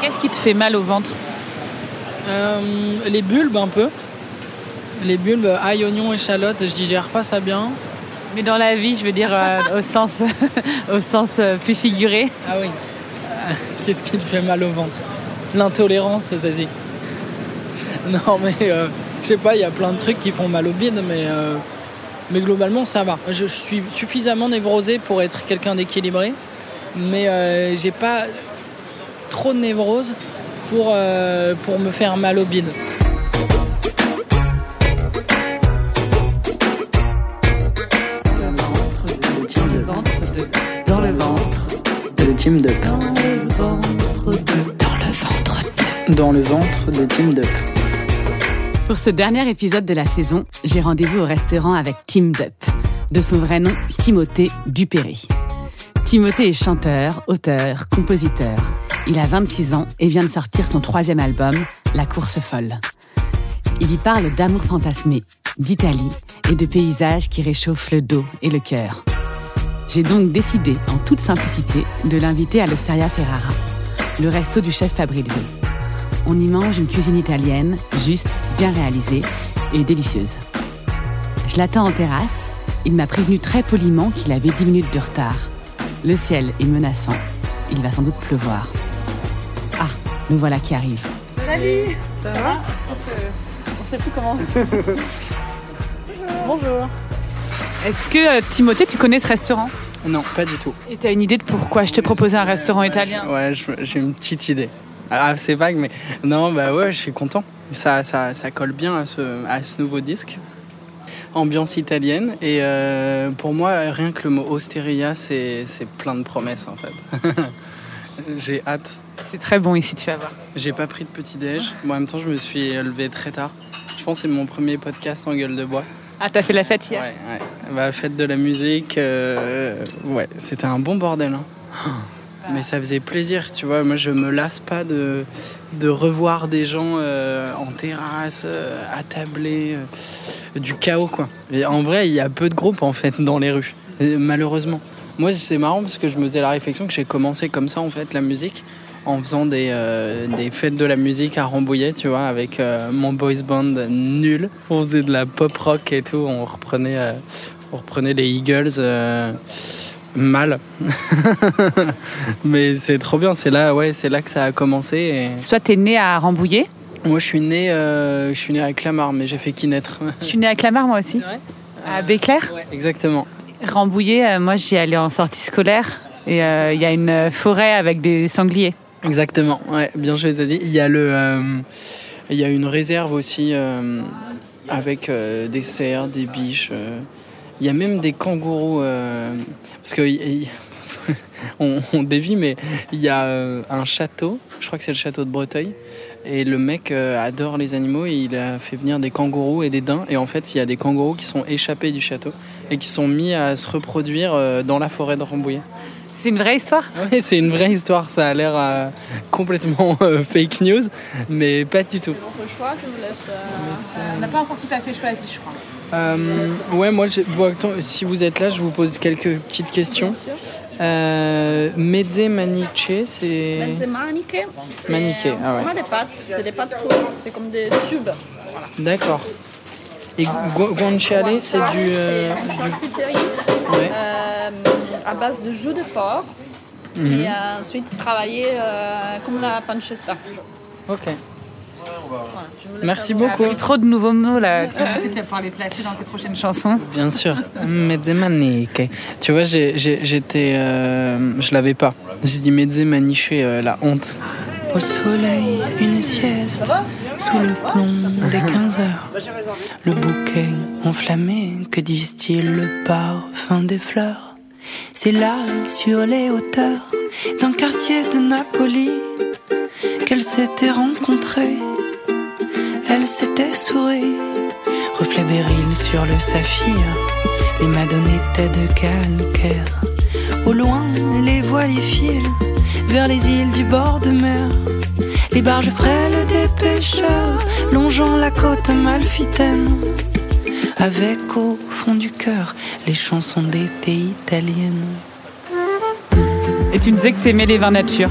Qu'est-ce qui te fait mal au ventre Euh, les bulbes un peu. Les bulbes, ail, oignon, échalote, je digère pas ça bien. Mais dans la vie, je veux dire euh, au sens, au sens euh, plus figuré. Ah oui. Qu'est-ce qui te fait mal au ventre? L'intolérance, Zazie. Non, mais euh, je sais pas, il y a plein de trucs qui font mal au bide, mais, mais globalement, ça va. Je, je suis suffisamment névrosé pour être quelqu'un d'équilibré, mais j'ai pas trop de névrose pour, euh, pour me faire mal au bide. Dans le ventre de Team Dup. Dans le ventre de Team Dup. Pour ce dernier épisode de la saison, j'ai rendez-vous au restaurant avec Tim Dup, de son vrai nom Timothée Dupéry. Timothée est chanteur, auteur, compositeur. Il a 26 ans et vient de sortir son troisième album, La course folle. Il y parle d'amour fantasmé, d'Italie et de paysages qui réchauffent le dos et le cœur. J'ai donc décidé, en toute simplicité, de l'inviter à l'Osteria Ferrara, le resto du chef Fabrizio. On y mange une cuisine italienne, juste, bien réalisée et délicieuse. Je l'attends en terrasse. Il m'a prévenu très poliment qu'il avait 10 minutes de retard. Le ciel est menaçant. Il va sans doute pleuvoir. Me voilà qui arrive. Salut Ça va On sait plus comment. Bonjour. Est-ce que euh, Timothée, tu connais ce restaurant? Non, pas du tout. Et tu as une idée de pourquoi je t'ai proposé un restaurant italien? Ouais, j'ai une petite idée. Ah, c'est vague, mais non, bah ouais, je suis content. Ça, ça, ça colle bien à ce, à ce nouveau disque. Ambiance italienne. Et euh, pour moi, rien que le mot osteria, c'est c'est plein de promesses en fait. j'ai hâte. C'est très bon ici, tu vas voir. J'ai pas pris de petit-déj. En même temps, je me suis levé très tard. Je pense que c'est mon premier podcast en gueule de bois. Ah, t'as fait la fête hier Ouais, ouais. Bah, fête de la musique. euh, ouais, c'était un bon bordel. hein. Mais ça faisait plaisir, tu vois. Moi, je me lasse pas de, de revoir des gens euh, en terrasse, euh, attablés, euh, du chaos, quoi. Et en vrai, il y a peu de groupes, en fait, dans les rues, malheureusement. Moi, c'est marrant parce que je me faisais la réflexion que j'ai commencé comme ça, en fait, la musique, en faisant des, euh, des fêtes de la musique à Rambouillet, tu vois, avec euh, mon boys band nul. On faisait de la pop rock et tout, on reprenait, euh, on reprenait les Eagles. mal mais c'est trop bien c'est là ouais c'est là que ça a commencé et... Soit t'es né à Rambouillet. moi je suis né euh, je suis né à Clamart mais j'ai fait qui naître Je suis née à Clamart, moi aussi. vrai? À Béclair? ouais exactement Rambouillet, euh, moi j'y allais en sortie scolaire. Et euh, il y a une forêt avec des sangliers. Exactement, ouais, bien joué Zazie. Il y a euh, il y a une réserve aussi euh, avec euh, des cerfs, des biches. euh. Il y a même des kangourous euh, parce que on, dévie, mais il y a euh, un château. Je crois que c'est le château de Breteuil. Et le mec euh, adore les animaux et il a fait venir des kangourous et des daims. Et en fait, il y a des kangourous qui sont échappés du château et qui sont mis à se reproduire euh, dans la forêt de Rambouillet. C'est une vraie histoire? Oui, c'est une vraie histoire. Ça a l'air euh, complètement euh, fake news, mais pas du tout. On n'a pas encore tout à fait choisi, je crois. Euh, ouais, moi, j'ai- bon, attends, si vous êtes là, je vous pose quelques petites questions. Euh, mezze maniche, c'est. Mezze maniche. Maniche, c'est- ah ouais. On a des pâtes, c'est des pâtes courtes, c'est comme des tubes. D'accord. Et gu- guanciale, c'est du. euh, charcuterie ouais. euh, à base de jus de porc. Mhm. Et euh, ensuite travaillé euh, comme la pancetta. Ok. Merci beaucoup. appris trop de nouveaux mots là. Tu vas pouvoir les placer dans tes prochaines chansons. Bien sûr. Mezze maniche. Tu vois, j'étais. euh, je l'avais pas. J'ai dit mezze maniche, euh, la honte. Au soleil, une sieste, sous le plomb des 15 heures. Le bouquet enflammé que distille le parfum des fleurs. C'est là, sur les hauteurs d'un quartier de Napoli, qu'elles s'étaient rencontrées. Elles s'étaient souri, reflet béryl sur le saphir. Les madones étaient de calcaire. Au loin, les voiliers filent vers les îles du bord de mer. Les barges frêles des pêcheurs longeant la côte malfitaine. Avec au fond du cœur les chansons d'été italiennes. Et tu me disais que t'aimais les vins nature.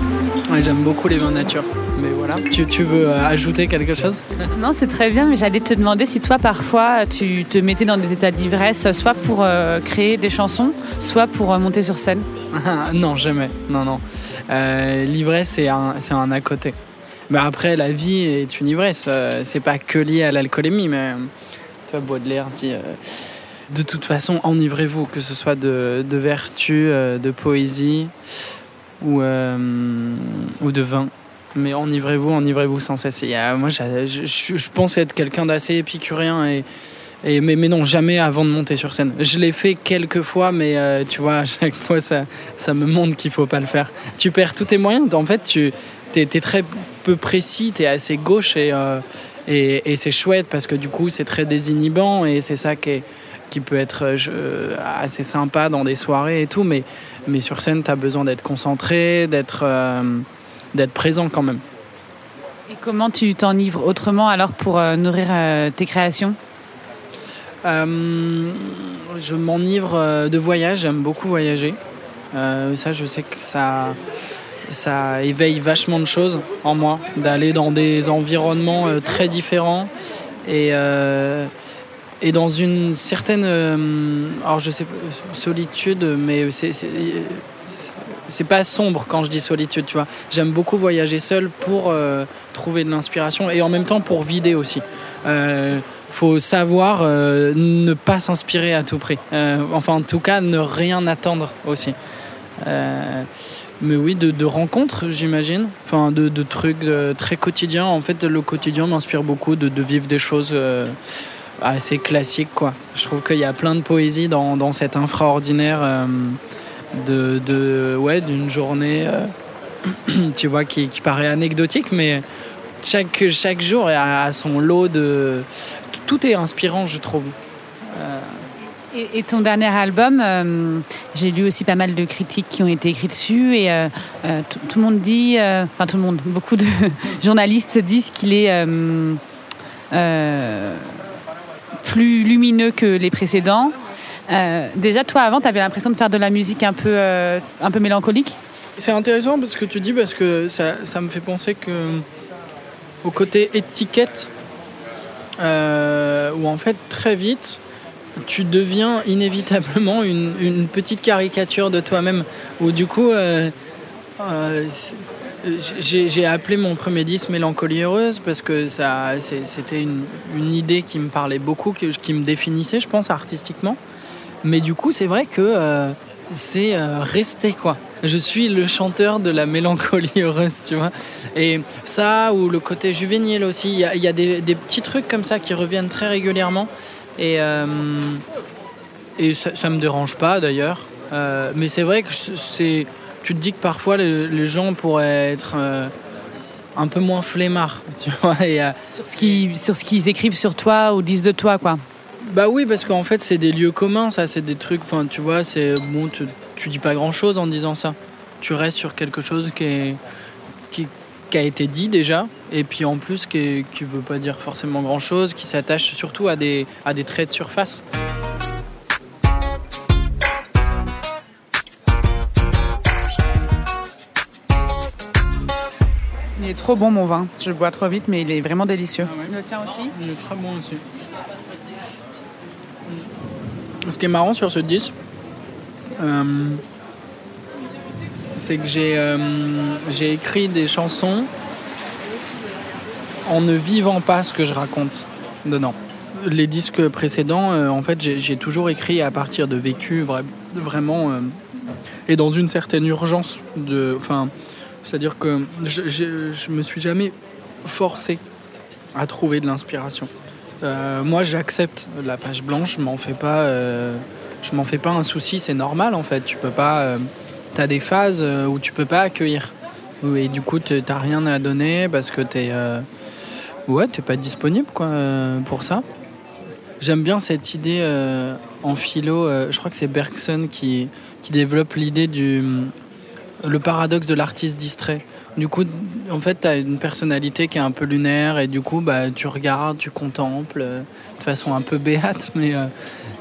Ouais, j'aime beaucoup les vins nature. Mais voilà, tu, tu veux euh, ajouter quelque chose? Non, c'est très bien, mais j'allais te demander si toi, parfois, tu te mettais dans des états d'ivresse, soit pour euh, créer des chansons, soit pour euh, monter sur scène. Non, jamais. Non, non. Euh, L'ivresse, c'est un, c'est un à côté. Mais après, la vie est une ivresse. Euh, c'est pas que lié à l'alcoolémie, mais euh, tu vois, Baudelaire dit euh, de toute façon, enivrez-vous, que ce soit de, de vertu, euh, de poésie ou, ou de vin. Mais enivrez-vous, enivrez-vous sans cesse. Et, moi, je, je- je pense être quelqu'un d'assez épicurien et, mais, non, jamais avant de monter sur scène. Je l'ai fait quelques fois, mais euh, tu vois, à chaque fois, ça, me montre qu'il faut pas le faire. Tu perds tous tes moyens. En fait, tu es, très peu précis, tu es assez gauche et, euh, et, c'est chouette parce que du coup, c'est très désinhibant et c'est ça qui, peut être euh, assez sympa dans des soirées et tout. Mais, sur scène, tu as besoin d'être concentré, d'être d'être présent quand même. Et comment tu t'enivres autrement alors pour nourrir tes créations? Je m'enivre euh, de voyage, j'aime beaucoup voyager. Euh, ça, je sais que ça, ça éveille vachement de choses en moi, d'aller dans des environnements euh, très différents et, euh, et dans une certaine, euh, alors je sais solitude, mais c'est pas sombre quand je dis solitude, tu vois. J'aime beaucoup voyager seul pour euh, trouver de l'inspiration et en même temps pour vider aussi. Faut savoir euh, ne pas s'inspirer à tout prix. Euh, enfin, en tout cas, ne rien attendre aussi. Euh, mais oui, de, rencontres, j'imagine. Enfin, de, trucs très quotidiens. En fait, le quotidien m'inspire beaucoup de, vivre des choses assez classiques, quoi. Je trouve qu'il y a plein de poésie dans, dans cet infraordinaire de, ouais, d'une journée, tu vois, qui, qui paraît anecdotique, mais chaque, chaque jour a son lot de... Tout est inspirant, je trouve. Et, et ton dernier album, euh, j'ai lu aussi pas mal de critiques qui ont été écrites dessus et euh, euh, tout tout le monde dit, euh, enfin tout le monde, beaucoup de journalistes disent qu'il est euh, euh, plus lumineux que les précédents. Euh, déjà, toi, avant, tu avais l'impression de faire de la musique un peu, euh, un peu mélancolique? C'est intéressant parce que tu dis, parce que ça, ça me fait penser que au côté étiquette, euh, où en fait très vite, tu deviens inévitablement une, petite caricature de toi-même, où du coup, euh, euh, c'est- j'ai appelé mon premier disque Mélancolie heureuse parce que c'était une, idée qui me parlait beaucoup, qui, me définissait, je pense, artistiquement. Mais du coup, c'est vrai que euh, c'est euh, resté quoi. Je suis le chanteur de la mélancolie heureuse, tu vois. Et ça, ou le côté juvénile aussi, il y a, il y a des, des petits trucs comme ça qui reviennent très régulièrement. Et, euh, et ça, ça me dérange pas d'ailleurs. Euh, mais c'est vrai que c'est, tu te dis que parfois les, les gens pourraient être un peu moins flemmards, tu vois. Et, sur ce qu'ils sur ce qu'ils écrivent sur toi ou disent de toi, quoi. Bah oui, parce qu'en fait, c'est des lieux communs, ça, c'est des trucs, enfin, tu vois, c'est bon, tu, tu dis pas grand chose en disant ça. Tu restes sur quelque chose qui, est, qui, qui a été dit déjà, et puis en plus, qui, est- qui veut pas dire forcément grand chose, qui s'attache surtout à des, à des traits de surface. Il est trop bon, mon vin. Je le bois trop vite, mais il est vraiment délicieux. Ah ouais. Le tien aussi? Il est très bon aussi. Ce qui est marrant sur ce disque, euh, c'est que j'ai euh, j'ai écrit des chansons en ne vivant pas ce que je raconte dedans. Les disques précédents, euh, en fait, j'ai toujours écrit à partir de vécu vra- vraiment euh, et dans une certaine urgence. De, c'est-à-dire que je, je, je me suis jamais forcé à trouver de l'inspiration. Euh, moi, j'accepte la page blanche, je m'en fais pas, euh, je m'en fais pas un souci, c'est normal en fait. Tu peux pas, euh, t'as des phases où tu peux pas accueillir, et du coup t'as rien à donner parce que t'es, ouais, pas disponible quoi pour ça. J'aime bien cette idée en philo. je crois que c'est Bergson qui qui développe l'idée du le paradoxe de l'artiste distrait. Du coup, en fait, tu as une personnalité qui est un peu lunaire et du coup, bah, tu regardes, tu contemples euh, de façon un peu béate, mais, euh,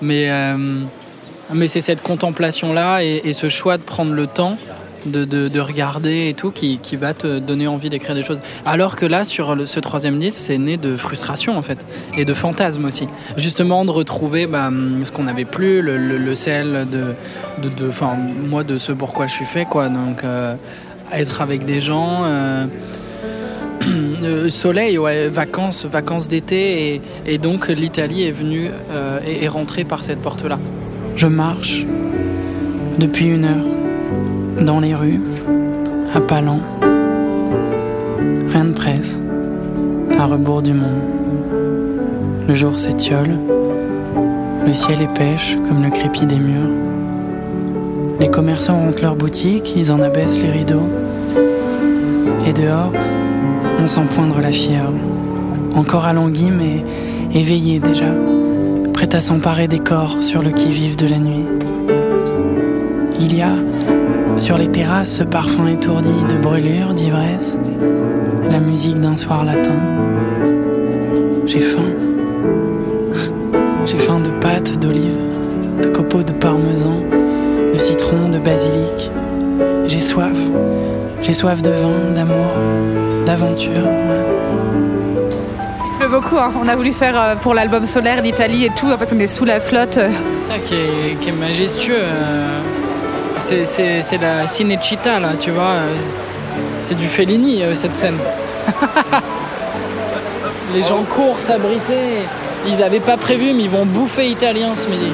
euh, mais c'est cette contemplation-là et, ce choix de prendre le temps de, de- de regarder et tout qui, va te donner envie d'écrire des choses. Alors que là, sur ce troisième disque, c'est né de frustration en fait et de fantasmes aussi. Justement, de retrouver bah, ce qu'on n'avait plus, le, sel de, de, moi, de ce pourquoi je suis fait, être avec des gens. euh, euh, soleil, ouais, vacances, vacances d'été, et, donc l'Italie est venue euh, et est rentrée par cette porte-là. Je marche depuis une heure dans les rues, à pas lents. Rien ne presse, à rebours du monde. Le jour s'étiole, le ciel est pêche comme le crépi des murs. Les commerçants rentrent leurs boutiques, ils en abaissent les rideaux. Et dehors, on sent poindre la fièvre. Encore alangui mais éveillé déjà, prêt à s'emparer des corps sur le qui-vive de la nuit. Il y a sur les terrasses ce parfum étourdi de brûlure, d'ivresse, la musique d'un soir latin. J'ai faim. J'ai faim de pâtes, d'olives, de copeaux de parmesan, de citron, de basilic. J'ai soif. J'ai soif de vin, d'amour, d'aventure. Il pleut beaucoup. hein. On a voulu faire euh, pour l'album solaire d'Italie et tout. En fait, on est sous la flotte. C'est ça qui est, qui est majestueux. euh, C'est, c'est- c'est la Cinecittà, là, tu vois. C'est du Fellini, euh, cette scène. Les gens courent s'abriter. Ils n'avaient pas prévu, mais ils vont bouffer italien ce midi.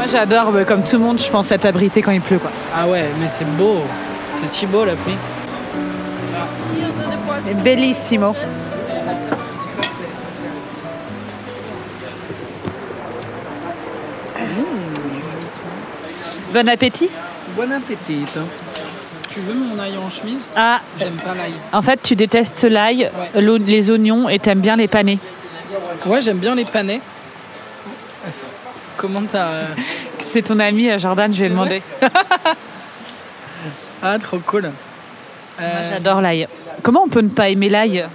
Moi, j'adore, comme tout le monde, je pense, être abrité quand il pleut. Quoi. Ah ouais, mais c'est beau. C'est si beau la pluie. C'est bellissimo. Bon appétit. Bon appétit. hein. Tu veux mon ail en chemise? Ah, J'aime pas l'ail. en fait, tu détestes l'ail, les oignons et t'aimes bien les panés. Ouais, j'aime bien les panais. Comment t'as. euh, C'est ton ami euh, Jordan, je vais demander. Ah, trop cool. Moi, Euh, j'adore l'ail. Comment on peut ne pas aimer l'ail?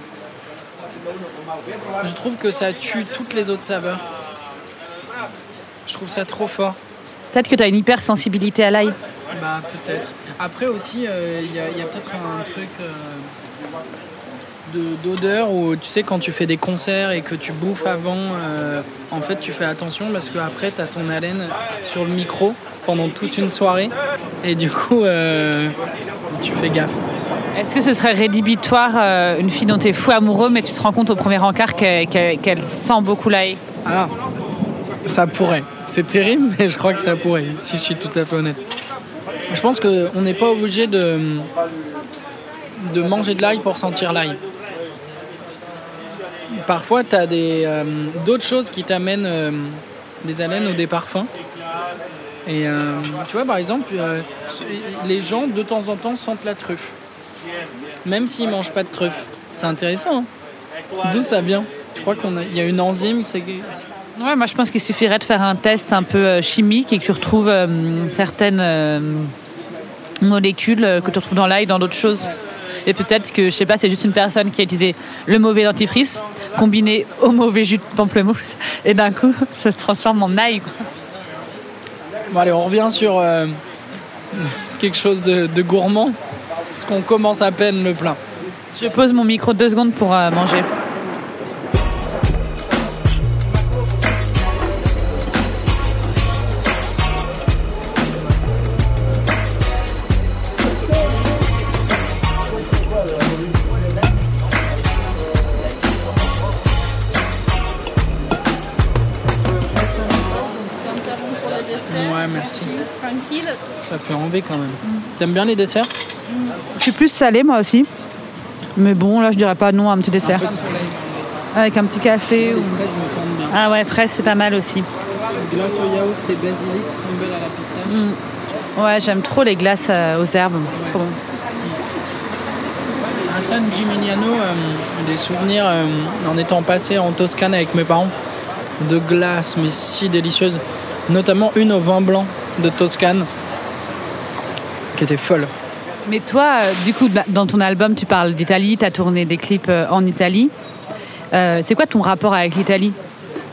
Je trouve que ça tue toutes les autres saveurs. Je trouve ça trop fort. Peut-être que tu as une hypersensibilité à l'ail. Bah, peut-être. Après aussi, euh, il y a, peut-être un truc euh, d'odeur où tu sais, quand tu fais des concerts et que tu bouffes avant, euh, en fait, tu fais attention parce qu'après, tu as ton haleine sur le micro pendant toute une soirée. Et du coup, euh, tu fais gaffe. Est-ce que ce serait rédhibitoire euh, une fille dont tu es fou amoureux, mais tu te rends compte au premier encart qu'elle sent beaucoup l'ail Ah, ça pourrait. C'est terrible, mais je crois que ça pourrait, si je suis tout à fait honnête. Je pense qu'on n'est pas obligé de, de manger de l'ail pour sentir l'ail. Parfois, tu as d'autres choses qui t'amènent euh, des haleines ou des parfums. Et euh, tu vois, par exemple, euh, les gens, de temps en temps, sentent la truffe. Même s'ils mangent pas de truffe. C'est intéressant. hein D'où ça vient? Je crois qu'il y a une enzyme, c'est Ouais, moi je pense qu'il suffirait de faire un test un peu euh, chimique et que tu retrouves euh, certaines euh, molécules euh, que tu retrouves dans l'ail, dans d'autres choses. Et peut-être que, je sais pas, c'est juste une personne qui a utilisé le mauvais dentifrice combiné au mauvais jus de pamplemousse et d'un coup ça se transforme en ail. quoi. Bon allez, on revient sur euh, quelque chose de, de gourmand, parce qu'on commence à peine le plat. Je pose mon micro deux secondes pour euh, manger. Merci. Tranquille. Ça fait envie quand même. T'aimes bien les desserts? Je suis plus salée moi aussi. Mais bon, là je dirais pas non à un petit dessert. Peu de soleil. Avec un petit café ou... fraises me tentent bien. Ah ouais, fraise c'est pas mal aussi. Glace au yaourt et basilic, crumble à la pistache. Ouais, j'aime trop les glaces euh, aux herbes, c'est trop bon. À San Gimignano, euh, des souvenirs euh, en étant passé en Toscane avec mes parents de glaces, mais si délicieuses. Notamment une au vin blanc de Toscane, qui était folle. Mais toi, euh, du coup, dans ton album, tu parles d'Italie, tu as tourné des clips euh, en Italie. Euh, c'est quoi ton rapport avec l'Italie?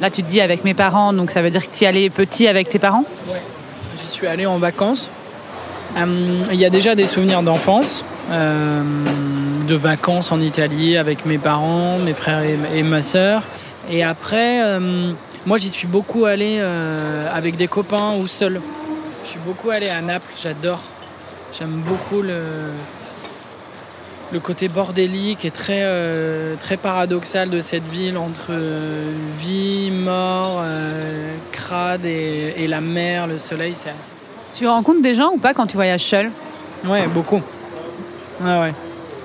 Là, tu te dis avec mes parents, donc ça veut dire que tu y allais petit avec tes parents? J'y suis allé en vacances. Euh, Il y a déjà des souvenirs d'enfance, euh, de vacances en Italie avec mes parents, mes frères et, et ma sœur. Et après, euh, moi j'y suis beaucoup allé euh, avec des copains ou seul. Je suis beaucoup allé à Naples, j'adore. J'aime beaucoup le, le côté bordélique et très, euh, très paradoxal de cette ville entre euh, vie, mort, euh, crade et, et la mer, le soleil. C'est assez... Tu rencontres des gens ou pas quand tu voyages seul? Ouais, beaucoup. Ouais, ouais.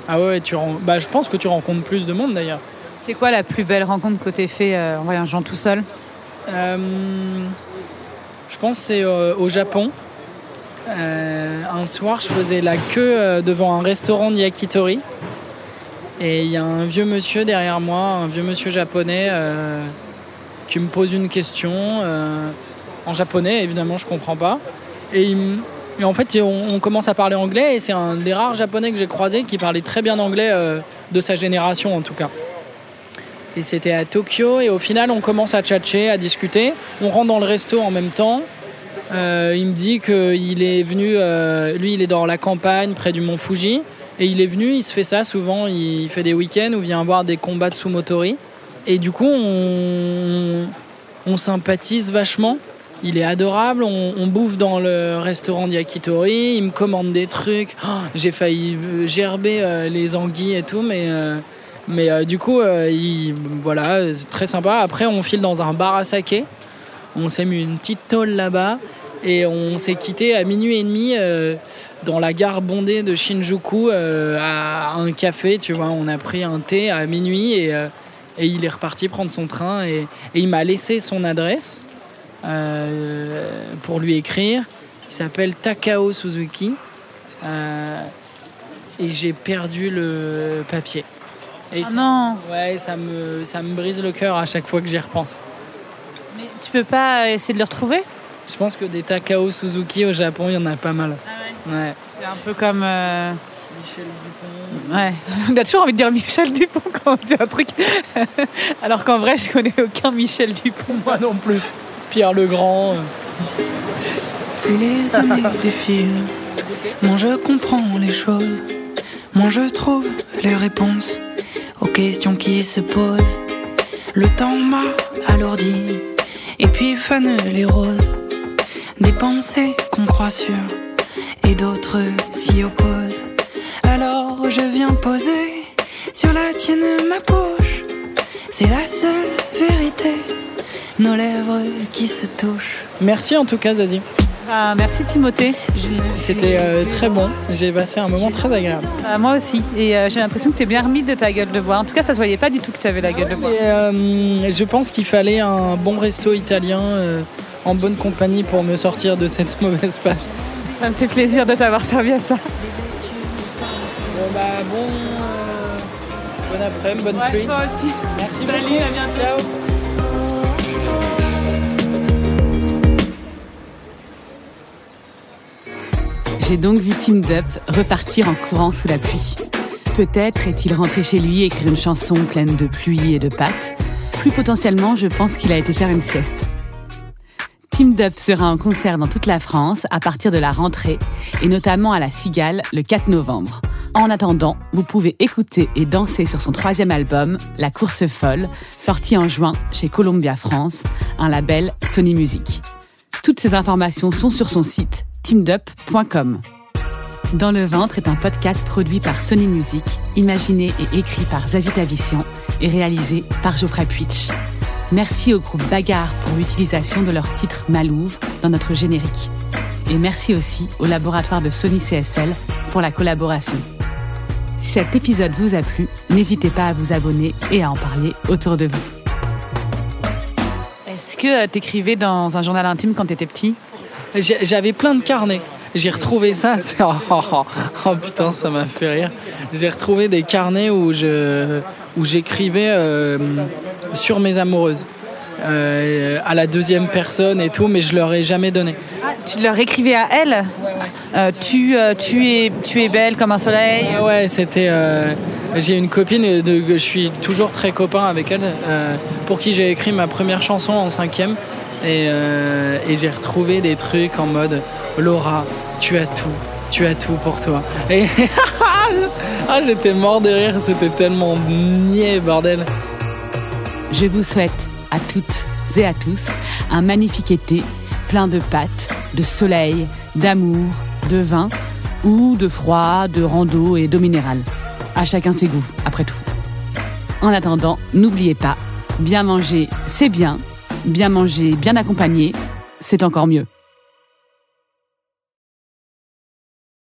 Ah ouais, tu bah, je pense que tu rencontres plus de monde d'ailleurs. C'est quoi la plus belle rencontre que t'aies fait en voyageant tout seul? Je pense c'est euh, au Japon. Euh, un soir, je faisais la queue euh, devant un restaurant de yakitori. Et il y a un vieux monsieur derrière moi, un vieux monsieur japonais, euh, qui me pose une question euh, en japonais. Évidemment, je comprends pas. Et, en fait, on, commence à parler anglais. Et c'est un des rares japonais que j'ai croisé qui parlait très bien anglais, euh, de sa génération en tout cas. C'était à Tokyo. Et au final, on commence à tchatcher, à discuter. On rentre dans le resto en même temps. Euh, il me dit qu'il est venu, euh, lui, il est dans la campagne près du mont Fuji. Et il est venu, il se fait ça souvent. Il fait des week-ends où il vient voir des combats de sumotori. Et du coup, on, on sympathise vachement. Il est adorable. On, bouffe dans le restaurant de Yakitori. Il me commande des trucs. Oh, J'ai failli gerber euh, les anguilles et tout, mais. Mais euh, du coup, euh, il- voilà, c'est très sympa. Après, on file dans un bar à saké. On s'est mis une petite tôle là-bas et on s'est quitté à minuit et demi euh, dans la gare bondée de Shinjuku à un café. Tu vois, on a pris un thé à minuit et, il est reparti prendre son train et, il m'a laissé son adresse pour lui écrire. Il s'appelle Takao Suzuki et j'ai perdu le papier. Et Ah ça- non Ouais, ça me, ça me brise le cœur à chaque fois que j'y repense. Mais tu peux pas essayer de le retrouver? Je pense que des Takao Suzuki au Japon, il y en a pas mal. Ouais. C'est un peu comme. euh, Michel Dupont. Ouais. On a toujours envie de dire Michel Dupont quand on dit un truc. Alors qu'en vrai, je connais aucun Michel Dupont. Moi non plus. Pierre Legrand. euh. Plus les années défilent, moins je comprends les choses, moins je trouve les réponses aux questions qui se posent. Le temps m'a alourdi, et puis fanent les roses, des pensées qu'on croit sûres, et d'autres s'y opposent. Alors je viens poser sur la tienne ma bouche, c'est la seule vérité, nos lèvres qui se touchent. Merci en tout cas, Zazie. Ah, merci Timothée. C'était euh, très bon. J'ai passé un moment très agréable. Ah, moi aussi. Et euh, j'ai l'impression que tu es bien remis de ta gueule de bois. En tout cas, ça se voyait pas du tout que tu avais la gueule de bois. Et, euh, je pense qu'il fallait un bon resto italien en bonne compagnie pour me sortir de cette mauvaise passe. Ça me fait plaisir de t'avoir servi à ça. Bon, bah, bon, bon après-midi, bonne pluie. toi aussi. Merci Salut, beaucoup. à bientôt. Ciao. J'ai donc vu Tim Dup repartir en courant sous la pluie. Peut-être est-il rentré chez lui écrire une chanson pleine de pluie et de pâtes. Plus potentiellement, je pense qu'il a été faire une sieste. Tim Dup sera en concert dans toute la France à partir de la rentrée et notamment à la Cigale le 4 novembre. En attendant, vous pouvez écouter et danser sur son troisième album, La course folle, sorti en juin chez Columbia France, un label Sony Music. Toutes ces informations sont sur son site teamdup.com. Dans le ventre est un podcast produit par Sony Music, imaginé et écrit par Zazie Tavissian et réalisé par Geoffrey Puitch. Merci au groupe Bagarre pour l'utilisation de leur titre Malouve dans notre générique. Et merci aussi au laboratoire de Sony CSL pour la collaboration. Si cet épisode vous a plu, n'hésitez pas à vous abonner et à en parler autour de vous. Est-ce que tu écrivais dans un journal intime quand tu étais petit? J'avais plein de carnets. J'ai retrouvé ça. Oh, oh, oh. Oh, putain, ça m'a fait rire. J'ai retrouvé des carnets où je où j'écrivais euh, sur mes amoureuses. Euh, à la deuxième personne et tout, mais je leur ai jamais donné. Ah, Tu leur écrivais à elle Euh, tu, tu, es, tu es belle comme un soleil? Ouais, ouais, c'était. j'ai une copine, de, je suis toujours très copain avec elle, pour qui j'ai écrit ma première chanson en cinquième. Et, euh, et j'ai retrouvé des trucs en mode Laura, tu as tout, tu as tout pour toi. Et ah, j'étais mort de rire, c'était tellement niais, bordel. Je vous souhaite à toutes et à tous un magnifique été plein de pâtes, de soleil, d'amour, de vin ou de froid, de rando et d'eau minérale. À chacun ses goûts, après tout. En attendant, n'oubliez pas, bien manger, c'est bien. Bien manger, bien accompagné, c'est encore mieux.